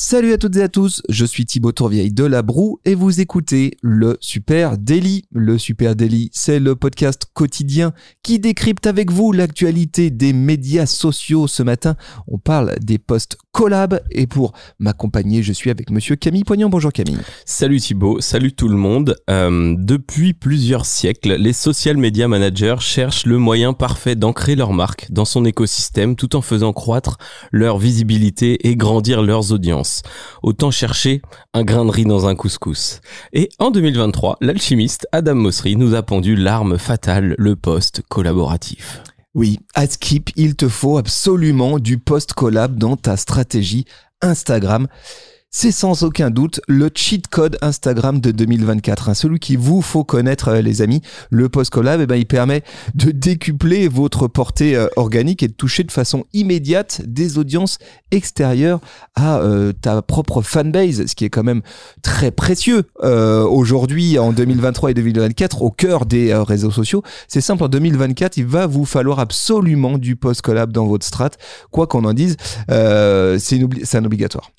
Salut à toutes et à tous, je suis Thibaut Tourvieille de La Broue et vous écoutez le Super Daily. Le Super Daily, c'est le podcast quotidien qui décrypte avec vous l'actualité des médias sociaux. Ce matin, on parle des posts collab et pour m'accompagner, je suis avec monsieur Camille Poignant. Bonjour Camille. Salut Thibaut, salut tout le monde. Euh, depuis plusieurs siècles, les social media managers cherchent le moyen parfait d'ancrer leur marque dans son écosystème tout en faisant croître leur visibilité et grandir leurs audiences. Autant chercher un grain de riz dans un couscous. Et en 2023, l'alchimiste Adam Mosseri nous a pondu l'arme fatale, le poste collaboratif. Oui, à Skip, il te faut absolument du post collab dans ta stratégie Instagram. C'est sans aucun doute le cheat code Instagram de 2024, hein, celui qu'il vous faut connaître euh, les amis. Le post collab, eh ben, il permet de décupler votre portée euh, organique et de toucher de façon immédiate des audiences extérieures à euh, ta propre fanbase, ce qui est quand même très précieux aujourd'hui en 2023 et 2024 au cœur des réseaux sociaux. C'est simple, en 2024, il va vous falloir absolument du post collab dans votre strat, quoi qu'on en dise, c'est un obligatoire.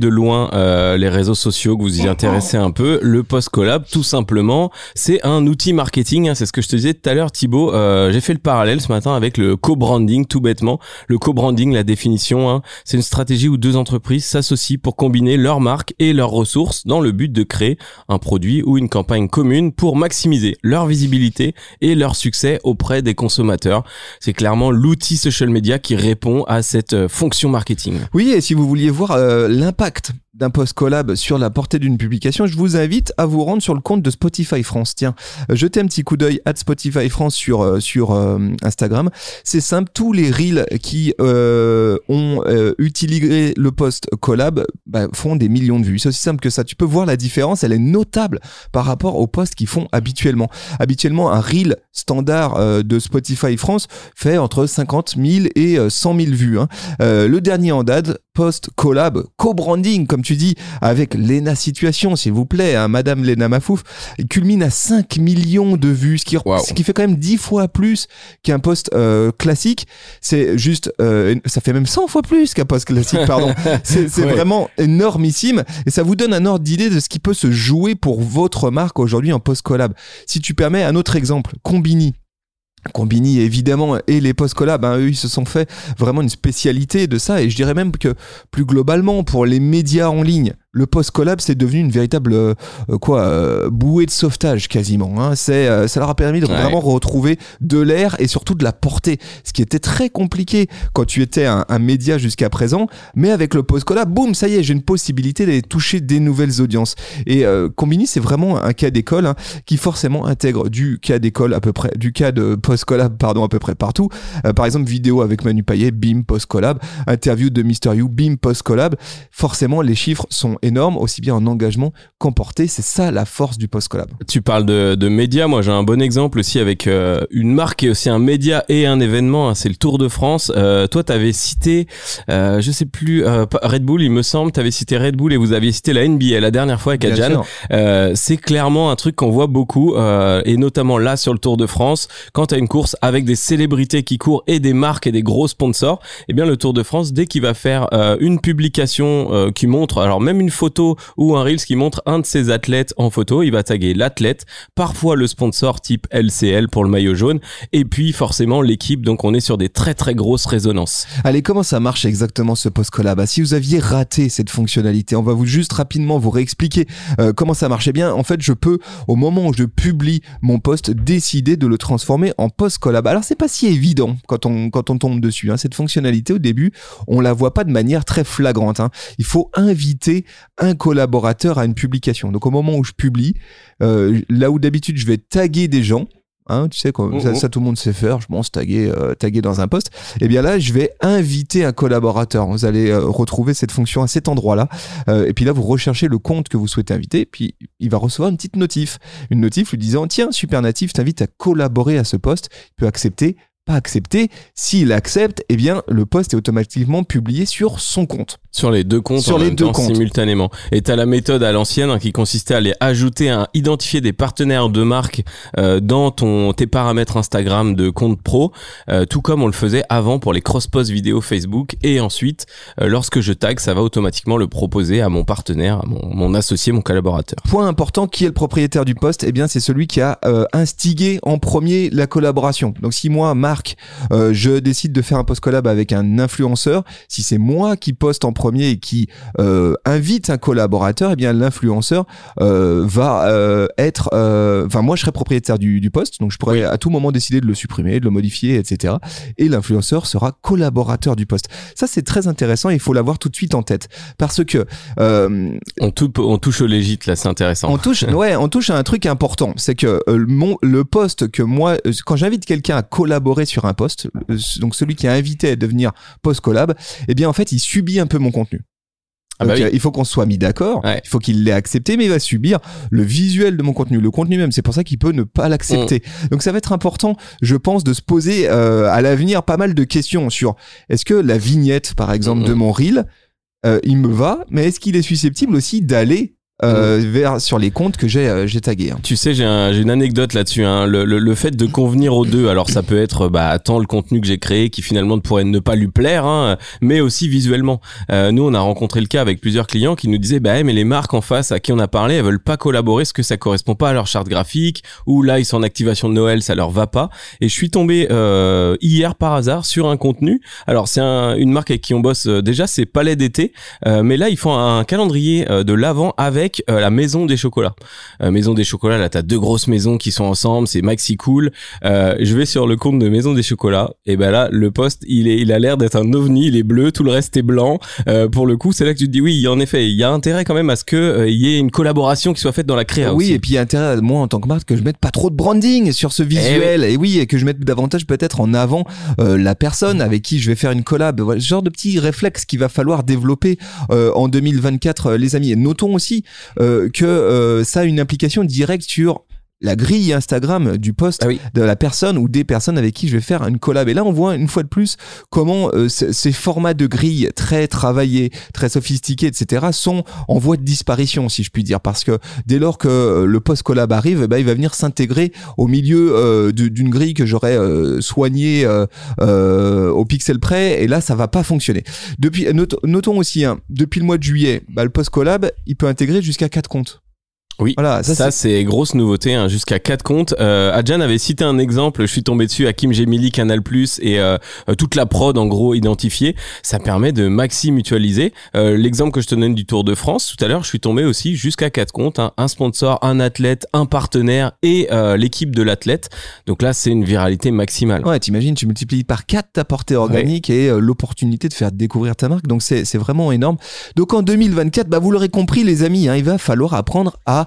De loin euh, les réseaux sociaux, que vous y intéressez un peu, le post collab, tout simplement, c'est un outil marketing. Hein, c'est ce que je te disais tout à l'heure, Thibaut. Euh, J'ai fait le parallèle ce matin avec le co-branding, tout bêtement. Le co-branding, la définition, hein, c'est une stratégie où deux entreprises s'associent pour combiner leurs marques et leurs ressources dans le but de créer un produit ou une campagne commune pour maximiser leur visibilité et leur succès auprès des consommateurs. C'est clairement l'outil social media qui répond à cette euh, fonction marketing. Oui, et si vous vouliez voir euh, l'impact gesagt. D'un post collab sur la portée d'une publication, je vous invite à vous rendre sur le compte de Spotify France. Tiens, euh, jetez un petit coup d'œil à Spotify France sur, euh, sur euh, Instagram. C'est simple, tous les reels qui ont utilisé le post collab bah, font des millions de vues. C'est aussi simple que ça. Tu peux voir la différence, elle est notable par rapport aux posts qu'ils font habituellement. Habituellement, un reel standard de Spotify France fait entre 50 000 et 100 000 vues. Hein. le dernier en date, post collab, co-branding, comme tu dis, avec Lena Situation, s'il vous plaît, hein, Madame Lena Mafouf, culmine à 5 millions de vues, ce qui, ce qui fait quand même 10 fois plus qu'un post euh, classique. C'est juste, euh, ça fait même 100 fois plus qu'un post classique, pardon. C'est vraiment énormissime et ça vous donne un ordre d'idée de ce qui peut se jouer pour votre marque aujourd'hui en post collab. Si tu permets un autre exemple, Combini. Combini évidemment et les post collab hein, eux ils se sont fait vraiment une spécialité de ça et je dirais même que plus globalement pour les médias en ligne le post-collab, c'est devenu une véritable euh, quoi euh, bouée de sauvetage quasiment. Hein. C'est, euh, ça leur a permis de vraiment retrouver de l'air et surtout de la portée, ce qui était très compliqué quand tu étais un, un média jusqu'à présent. Mais avec le post-collab, boum, ça y est, j'ai une possibilité d'aller toucher des nouvelles audiences. Et Combini, c'est vraiment un cas d'école hein, qui forcément intègre du cas d'école à peu près, du cas de post-collab, pardon, à peu près partout. par exemple, vidéo avec Manu Payet, bim, post-collab. Interview de Mister You, bim, post-collab. Forcément, les chiffres sont énorme, aussi bien en engagement qu'en portée. C'est ça la force du post-collab. Tu parles de, de médias. Moi, j'ai un bon exemple aussi avec euh, une marque et aussi un média et un événement. Hein, c'est le Tour de France. Euh, toi, tu avais cité, euh, je sais plus, euh, Red Bull, il me semble. Tu avais cité Red Bull et vous aviez cité la NBA la dernière fois avec Adjan. c'est clairement un truc qu'on voit beaucoup et notamment là sur le Tour de France. Quand tu as une course avec des célébrités qui courent et des marques et des gros sponsors, eh bien le Tour de France, dès qu'il va faire une publication qui montre, alors même une photo ou un Reels qui montre un de ses athlètes en photo, il va taguer l'athlète, parfois le sponsor type LCL pour le maillot jaune, et puis forcément l'équipe, donc on est sur des très très grosses résonances. Allez, comment ça marche exactement ce post collab bah, Si vous aviez raté cette fonctionnalité, on va vous juste rapidement vous réexpliquer euh, comment ça marche. Eh bien, en fait, je peux, au moment où je publie mon post, décider de le transformer en post collab. Alors, c'est pas si évident quand on, quand on tombe dessus. Hein. Cette fonctionnalité, au début, on la voit pas de manière très flagrante. Hein. Il faut inviter un collaborateur à une publication. Donc, au moment où je publie, euh, là où d'habitude je vais taguer des gens, Hein, tu sais, quoi, ça, tout le monde sait faire, je pense, taguer, euh, taguer dans un poste. Et eh bien là, je vais inviter un collaborateur. Vous allez euh, retrouver cette fonction à cet endroit-là. Euh, et puis là, vous recherchez le compte que vous souhaitez inviter. Puis il va recevoir une petite notif. Une notif lui disant Tiens, Super Natif t'invite à collaborer à ce poste. Il peut accepter pas accepter. S'il accepte, eh bien, le poste est automatiquement publié sur son compte. Sur les deux comptes sur les deux comptes. simultanément. Et t'as la méthode à l'ancienne hein, qui consistait à aller ajouter, à identifier des partenaires de marque euh, dans ton tes paramètres Instagram de compte pro, euh, tout comme on le faisait avant pour les cross-posts vidéo Facebook. Et ensuite, euh, lorsque je tag, ça va automatiquement le proposer à mon partenaire, à mon, mon, associé, mon collaborateur. Point important, qui est le propriétaire du poste? Eh bien, c'est celui qui a instigé en premier la collaboration. Donc, si moi, Marc, je décide de faire un post collab avec un influenceur, si c'est moi qui poste en premier et qui euh, invite un collaborateur, et eh bien l'influenceur euh, va euh, être, enfin moi je serai propriétaire du, du poste, donc je pourrais à tout moment décider de le supprimer, de le modifier, etc. Et l'influenceur sera collaborateur du poste. Ça c'est très intéressant, il faut l'avoir tout de suite en tête parce que on, on touche au légit là, c'est intéressant. On touche, ouais, on touche à un truc important, c'est que mon le poste que moi, quand j'invite quelqu'un à collaborer sur un poste, donc celui qui est invité à devenir post collab, eh bien en fait il subit un peu mon contenu. Ah bah il faut qu'on soit mis d'accord, il faut qu'il l'ait accepté, mais il va subir le visuel de mon contenu, le contenu même. C'est pour ça qu'il peut ne pas l'accepter. Mm. Donc ça va être important, je pense, de se poser euh, à l'avenir pas mal de questions sur est-ce que la vignette, par exemple, de mm. mon reel, euh, il me va, mais est-ce qu'il est susceptible aussi d'aller euh, vers sur les comptes que j'ai euh, j'ai tagué. Hein. Tu sais, j'ai un, une anecdote là-dessus. Hein. Le, le, le, fait de convenir aux deux, alors ça peut être bah tant le contenu que j'ai créé qui finalement pourrait ne pas lui plaire, hein, mais aussi visuellement. Euh, nous, on a rencontré le cas avec plusieurs clients qui nous disaient bah mais les marques en face à qui on a parlé, elles veulent pas collaborer, parce que ça correspond pas à leur charte graphique? Ou là ils sont en activation de Noël, ça leur va pas. Et je suis tombé euh, hier par hasard sur un contenu. Alors c'est un, une marque avec qui on bosse euh, déjà, c'est Palais d'été, mais là ils font un calendrier de l'avant avec euh, la maison des chocolats. Euh, maison des chocolats, là t'as deux grosses maisons qui sont ensemble, c'est maxi cool. Euh, je vais sur le compte de Maison des chocolats et ben là le poste il est il a l'air d'être un ovni, il est bleu, tout le reste est blanc. pour le coup c'est là que tu te dis oui en effet il y a intérêt quand même à ce que il y ait une collaboration qui soit faite dans la création. Oui et puis il y a intérêt moi en tant que marque que je mette pas trop de branding sur ce visuel et oui et, que je mette davantage peut-être en avant la personne avec qui je vais faire une collab. Voilà, ce genre de petits réflexes qu'il va falloir développer en 2024 les amis. Et notons aussi euh, que euh, ça a une implication directe sur la grille Instagram du poste ah de la personne ou des personnes avec qui je vais faire une collab. Et là, on voit une fois de plus comment euh, ces formats de grille très travaillés, très sophistiqués, etc., sont en voie de disparition, si je puis dire, parce que dès lors que euh, le post collab arrive, bah, il va venir s'intégrer au milieu euh, d'une grille que j'aurais soignée au pixel près, et là, ça va pas fonctionner. Depuis, notons aussi, hein, depuis le mois de juillet, bah, le post collab, il peut intégrer jusqu'à quatre comptes. Oui, voilà, ça, c'est grosse nouveauté, hein, jusqu'à quatre comptes. Euh, Adjan avait cité un exemple, je suis tombé dessus, Kim Gemili, Canal+, et euh, euh, toute la prod en gros identifiée. Ça permet de maxi mutualiser. Euh, l'exemple que je te donne du Tour de France, tout à l'heure, je suis tombé aussi jusqu'à quatre comptes, hein, un sponsor, un athlète, un partenaire et euh, l'équipe de l'athlète. Donc là, c'est une viralité maximale. Ouais, t'imagines, tu multiplies par quatre ta portée organique et l'opportunité de faire découvrir ta marque. Donc c'est vraiment énorme. Donc en 2024, bah, vous l'aurez compris les amis, hein, il va falloir apprendre à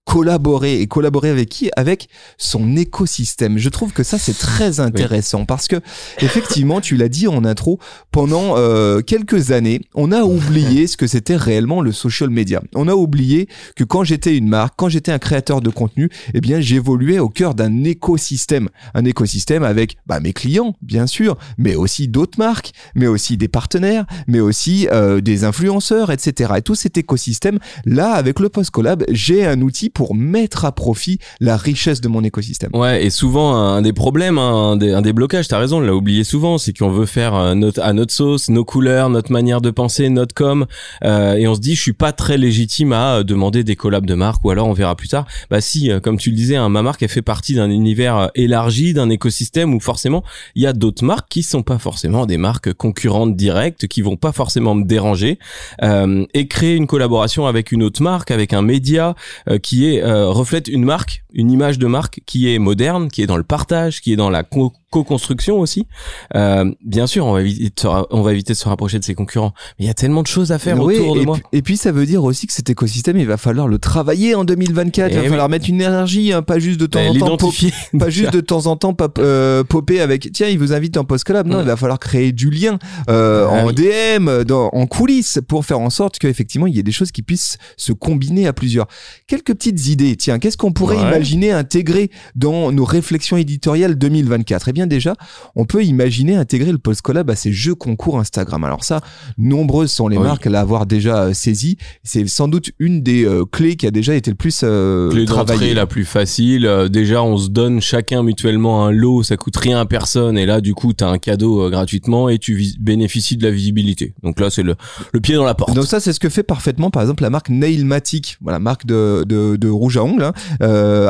collaborer et collaborer avec qui? Avec son écosystème. Je trouve que ça c'est très intéressant parce que effectivement, tu l'as dit en intro, pendant euh, quelques années, on a oublié ce que c'était réellement le social media. On a oublié que quand j'étais une marque, quand j'étais un créateur de contenu, eh bien j'évoluais au cœur d'un écosystème, un écosystème avec bah, mes clients bien sûr, mais aussi d'autres marques, mais aussi des partenaires, mais aussi euh, des influenceurs, etc. Et tout cet écosystème là avec le post collab, j'ai un outil pour mettre à profit la richesse de mon écosystème. Ouais, et souvent un des problèmes, hein, un des, un des blocages, t'as raison, on l'a oublié souvent, c'est qu'on veut faire euh, notre, à notre sauce, nos couleurs, notre manière de penser, notre com, euh, et on se dit, je suis pas très légitime à euh, demander des collabs de marque, ou alors on verra plus tard. Bah si, comme tu le disais, hein, ma marque, elle fait partie d'un univers élargi, d'un écosystème où forcément, il y a d'autres marques qui sont pas forcément des marques concurrentes directes, qui vont pas forcément me déranger, et créer une collaboration avec une autre marque, avec un média qui est reflète une marque, une image de marque qui est moderne, qui est dans le partage, qui est dans la co-construction aussi. Euh, bien sûr, on va, éviter de se on va éviter de se rapprocher de ses concurrents. Mais il y a tellement de choses à faire autour de moi. Et puis ça veut dire aussi que cet écosystème, il va falloir le travailler en 2024. il va eh falloir mettre une énergie, hein, pas juste de temps en temps, pop, pas juste de temps en temps pop, euh, popper avec. Tiens, il vous invite en post collab. Non, il va falloir créer du lien euh, ah en DM, dans, en coulisses, pour faire en sorte qu'effectivement il y ait des choses qui puissent se combiner à plusieurs. Quelques petites idées. Tiens, qu'est-ce qu'on pourrait imaginer intégrer dans nos réflexions éditoriales 2024 Eh bien déjà, on peut imaginer intégrer le post collab à ces jeux concours Instagram. Alors ça, nombreuses sont les marques à l'avoir déjà euh, saisi. C'est sans doute une des euh, clés qui a déjà été le plus euh, Clé d'entrée la plus facile. Euh, déjà, on se donne chacun mutuellement un lot, ça coûte rien à personne et là, du coup, tu as un cadeau gratuitement et tu bénéficies de la visibilité. Donc là, c'est le, le pied dans la porte. Donc ça, c'est ce que fait parfaitement, par exemple, la marque Nailmatic, voilà, marque de, de, de rouge à ongles. Hein.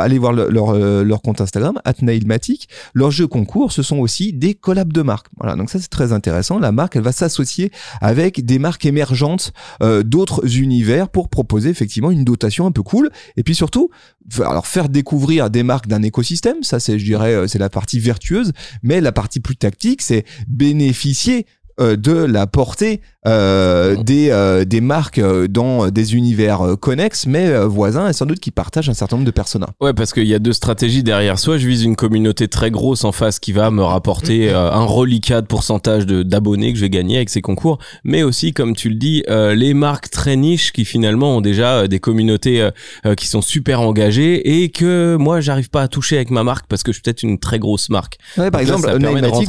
Allez voir leur, leur compte Instagram, @nailmatic. Leurs jeux concours, ce sont aussi des collabs de marques. Voilà, donc ça c'est très intéressant. La marque, elle va s'associer avec des marques émergentes euh, d'autres univers pour proposer effectivement une dotation un peu cool. Et puis surtout, alors faire découvrir des marques d'un écosystème, ça c'est, je dirais, euh, c'est la partie vertueuse. Mais la partie plus tactique, c'est bénéficier euh, de la portée euh, des, euh, des marques euh, dans des univers connexes mais voisins et sans doute qui partagent un certain nombre de personas. Ouais, parce qu'il y a deux stratégies derrière. Soit je vise une communauté très grosse en face qui va me rapporter un reliquat de pourcentage d'abonnés que je vais gagner avec ces concours, mais aussi, comme tu le dis, les marques très niches qui finalement ont déjà des communautés qui sont super engagées et que moi j'arrive pas à toucher avec ma marque parce que je suis peut-être une très grosse marque. Ouais, par exemple,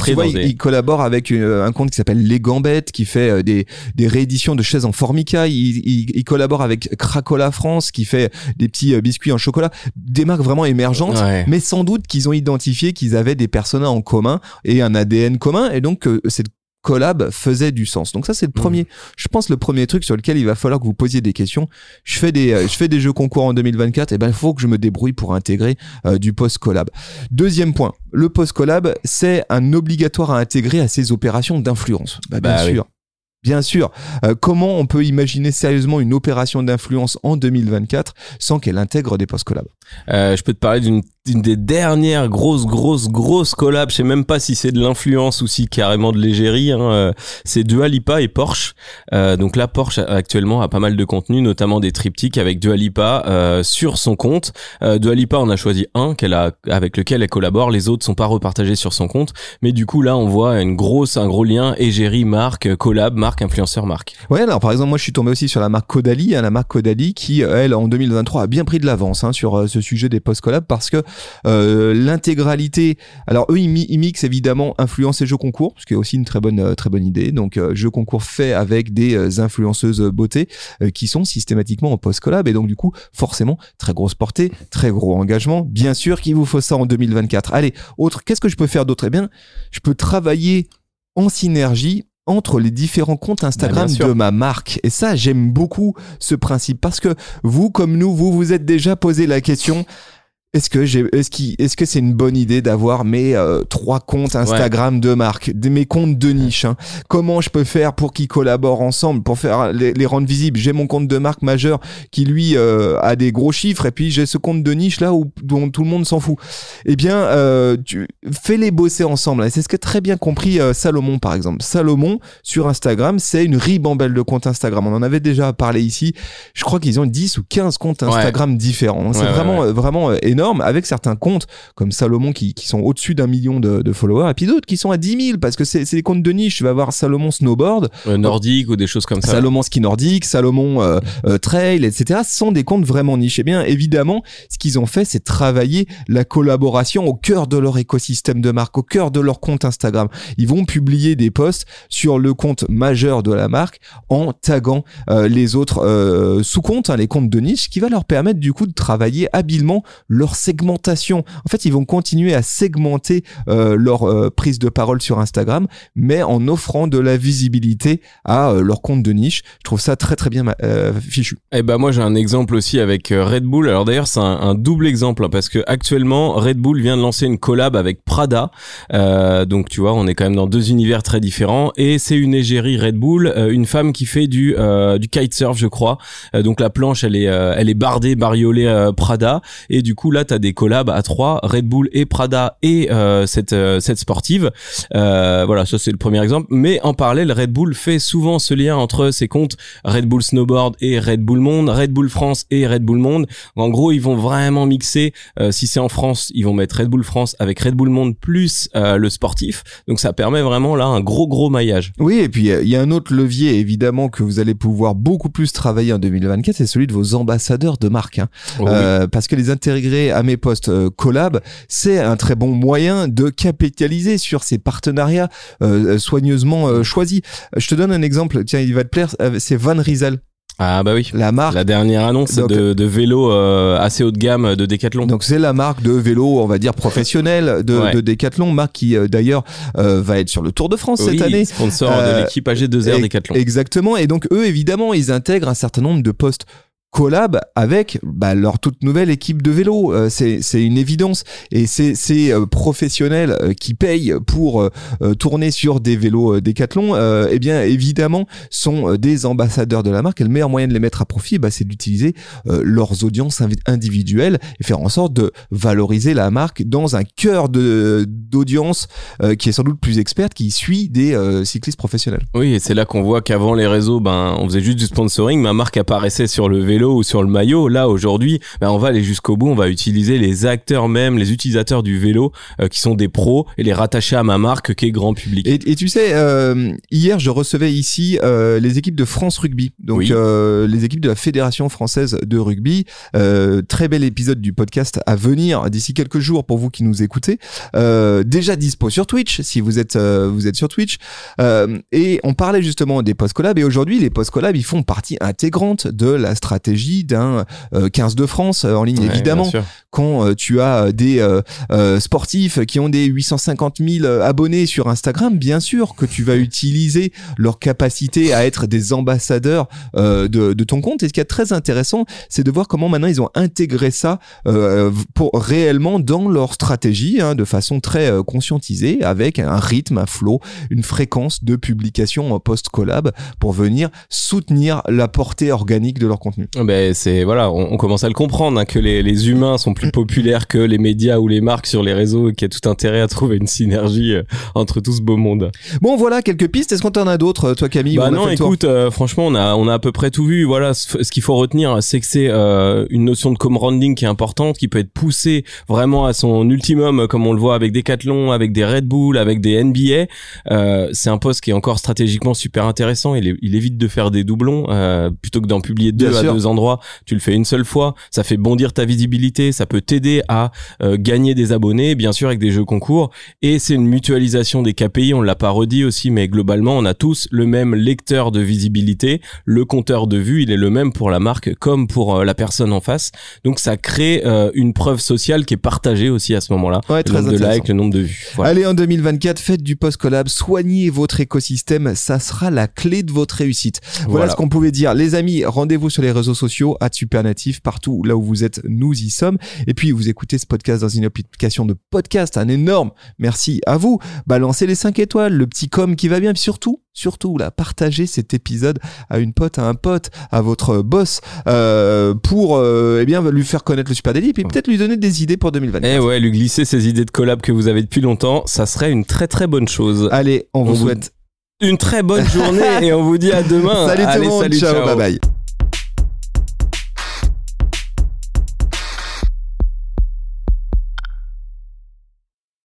tu vois, il, collabore avec un compte qui s'appelle Les Gambettes qui fait des des, rééditions de chaises en formica. Il, collabore avec Cracola France qui fait des petits euh, biscuits en chocolat. Des marques vraiment émergentes, mais sans doute qu'ils ont identifié qu'ils avaient des personas en commun et un ADN commun. Et donc, euh, cette collab faisait du sens. Donc ça c'est le mmh. premier, je pense le premier truc sur lequel il va falloir que vous posiez des questions. Je fais des euh, je fais des jeux concours en 2024 et ben il faut que je me débrouille pour intégrer du post collab. Deuxième point, le post collab c'est un obligatoire à intégrer à ces opérations d'influence. Bah, bien bah sûr. Bien sûr, euh, comment on peut imaginer sérieusement une opération d'influence en 2024 sans qu'elle intègre des post collabs euh, Je peux te parler d'une une des dernières grosses, grosses, grosses collabs. Je sais même pas si c'est de l'influence ou si carrément de l'égérie. Hein. Euh, c'est Dua Lipa et Porsche. Euh, donc là, Porsche actuellement a pas mal de contenu, notamment des triptyques avec Dua Lipa euh, sur son compte. Euh, Dua on a choisi un qu'elle a, avec lequel elle collabore. Les autres sont pas repartagés sur son compte. Mais du coup, là, on voit une grosse, un gros lien égérie, marque, collab, marque, influenceur, marque. Ouais, alors par exemple, moi, je suis tombé aussi sur la marque Kodali, hein, la marque Kodali qui, elle, en 2023, a bien pris de l'avance hein, sur ce sujet des post collabs parce que euh, l'intégralité. Alors eux, ils, mixent évidemment influence et jeux concours, ce qui est aussi une très bonne, euh, très bonne idée. Donc euh, jeux concours fait avec des influenceuses beauté qui sont systématiquement en post collab et donc du coup forcément très grosse portée, très gros engagement. Bien sûr qu'il vous faut ça en 2024. Allez, autre, qu'est-ce que je peux faire d'autre? Eh bien, je peux travailler en synergie entre les différents comptes bah, Instagram de ma marque. Et ça, j'aime beaucoup ce principe parce que vous, comme nous, vous vous êtes déjà posé la question est-ce que j'ai, est-ce qui, est-ce que c'est une bonne idée d'avoir mes euh, trois comptes Instagram de marque, mes comptes de niche hein Comment je peux faire pour qu'ils collaborent ensemble, pour faire les, les rendre visibles? J'ai mon compte de marque majeur qui lui euh, a des gros chiffres, et puis j'ai ce compte de niche là où dont tout le monde s'en fout. Eh bien, euh, tu fais-les bosser ensemble. Et c'est ce que très bien compris euh, Salomon par exemple. Salomon sur Instagram, c'est une ribambelle de comptes Instagram. On en avait déjà parlé ici. Je crois qu'ils ont 10 ou 15 comptes Instagram différents. C'est vraiment, vraiment énorme avec certains comptes comme Salomon qui, qui sont au-dessus d'un million de, de followers et puis d'autres qui sont à 10 000 parce que c'est des comptes de niche. Tu vas voir Salomon Snowboard, Euh, nordique ou des choses comme ça. Salomon ski nordique, Salomon euh, euh, trail, etc. Ce sont des comptes vraiment niches. Et bien évidemment, ce qu'ils ont fait, c'est travailler la collaboration au cœur de leur écosystème de marque, au cœur de leur compte Instagram. Ils vont publier des posts sur le compte majeur de la marque en taguant euh, les autres euh, sous-comptes, hein, les comptes de niche, qui va leur permettre du coup de travailler habilement leur segmentation. En fait, ils vont continuer à segmenter euh, leur euh, prise de parole sur Instagram, mais en offrant de la visibilité à euh, leur compte de niche. Je trouve ça très très bien euh, fichu. Eh ben moi j'ai un exemple aussi avec euh, Red Bull. Alors d'ailleurs c'est un, un double exemple hein, parce que actuellement Red Bull vient de lancer une collab avec Prada. Euh, donc tu vois on est quand même dans deux univers très différents et c'est une égérie Red Bull, une femme qui fait du du kitesurf je crois. Donc la planche elle est elle est bardée bariolée Prada et du coup là t'as des collabs à trois Red Bull et Prada et euh, cette euh, cette sportive. Euh, voilà ça c'est le premier exemple. Mais en parallèle Red Bull fait souvent ce lien entre ses comptes Red Bull Snowboard et Red Bull Monde, Red Bull France et Red Bull Monde. En gros, ils vont vraiment mixer. euh, si c'est en France, ils vont mettre Red Bull France avec Red Bull Monde plus euh, le sportif. Donc ça permet vraiment là un gros gros maillage. Oui, et puis il y a un autre levier évidemment que vous allez pouvoir beaucoup plus travailler en 2024, c'est celui de vos ambassadeurs de marque. hein. Euh, parce que les intégrer à mes postes euh, collab, c'est un très bon moyen de capitaliser sur ces partenariats euh, soigneusement euh, choisis. Je te donne un exemple, tiens, il va te plaire, c'est Van Riesel, Ah bah oui. la marque. La dernière annonce Donc- de, de vélo euh, assez haut de gamme de Decathlon. Donc c'est la marque de vélo, on va dire professionnelle de, Ouais. de Decathlon, marque qui euh, d'ailleurs euh, va être sur le Tour de France oui, cette année. sponsor de l'équipe AG2R Ex- Decathlon. Exactement. Et donc eux, évidemment, ils intègrent un certain nombre de postes collab avec bah, leur toute nouvelle équipe de vélo. Euh, c'est une évidence. Et c'est ces euh, professionnels euh, qui payent pour euh, tourner sur des vélos Decathlon, euh, eh bien évidemment sont des ambassadeurs de la marque. Et le meilleur moyen de les mettre à profit, bah, c'est d'utiliser leurs audiences individuelles et faire en sorte de valoriser la marque dans un cœur d'audience qui est sans doute plus experte, qui suit des cyclistes professionnels. Oui, et c'est là qu'on voit qu'avant les réseaux, ben, on faisait juste du sponsoring, ma marque apparaissait sur le vélo ou sur le maillot. Là, aujourd'hui, ben, on va aller jusqu'au bout, on va utiliser les acteurs même, les utilisateurs du vélo, euh, qui sont des pros, et les rattacher à ma marque qui est grand public. Et, et tu sais, euh, hier, je recevais ici euh, les équipes de France Rugby, donc Oui. euh, les équipes de la Fédération française de rugby. Euh, très bel épisode du podcast à venir d'ici quelques jours pour vous qui nous écoutez. Euh, déjà dispo sur Twitch, si vous êtes euh, vous êtes sur Twitch. Euh, et on parlait justement des post collabs. Et aujourd'hui, les post collabs, ils font partie intégrante de la stratégie d'un euh, 15 de France euh, en ligne, Ouais, évidemment quand euh, tu as des euh, euh, sportifs qui ont des 850 000 euh, abonnés sur Instagram, bien sûr que tu vas utiliser leur capacité à être des ambassadeurs euh, de, de ton compte. Et ce qui est très intéressant, c'est de voir comment maintenant ils ont intégré ça euh, pour réellement dans leur stratégie, hein, de façon très euh, conscientisée, avec un rythme, un flow, une fréquence de publication post-collab pour venir soutenir la portée organique de leur contenu. Ben, c'est, voilà, on, on commence à le comprendre, hein, que les, les humains sont plus populaires que les médias ou les marques sur les réseaux et qu'il y a tout intérêt à trouver une synergie euh, entre tout ce beau monde. Bon, voilà quelques pistes. Est-ce qu'on t'en a d'autres, toi Camille Bah non, écoute, euh, franchement, on a on a à peu près tout vu. Voilà, ce, ce qu'il faut retenir, c'est que c'est euh, une notion de co-branding qui est importante, qui peut être poussée vraiment à son ultimum, comme on le voit avec Decathlon, avec des Red Bull, avec des NBA. Euh, c'est un poste qui est encore stratégiquement super intéressant. Il, est- il évite de faire des doublons euh, plutôt que d'en publier deux Bien à sûr. deux endroits. Tu le fais une seule fois. Ça fait bondir ta visibilité. Ça peut t'aider à euh, gagner des abonnés, bien sûr avec des jeux concours. Et c'est une mutualisation des KPI. On l'a pas redit aussi, mais globalement, on a tous le même lecteur de visibilité. Le compteur de vue, il est le même pour la marque comme pour euh, la personne en face. Donc ça crée euh, une preuve sociale qui est partagée aussi à ce moment-là. Ouais, le nombre de intéressant. likes, le nombre de vues. Voilà. Allez, en 2024, faites du post-collab, soignez votre écosystème, ça sera la clé de votre réussite. Voilà, Voilà. ce qu'on pouvait dire. Les amis, rendez-vous sur les réseaux sociaux, à Supernatif, partout là où vous êtes, nous y sommes. Et puis, vous écoutez ce podcast dans une application de podcast, un énorme merci à vous. Balancez les 5 étoiles, le petit com qui va bien, puis surtout, surtout, là, partagez cet épisode à une pote, à un pote, à votre boss, euh, pour, euh, eh bien, lui faire connaître le Super Daily, et puis peut-être lui donner des idées pour 2024. Eh ouais, lui glisser ces idées de collab que vous avez depuis longtemps, ça serait une très très bonne chose. Allez, on vous On vous souhaite Une très bonne journée et on vous dit à demain. Salut tout le monde, salut, ciao, ciao. bye bye.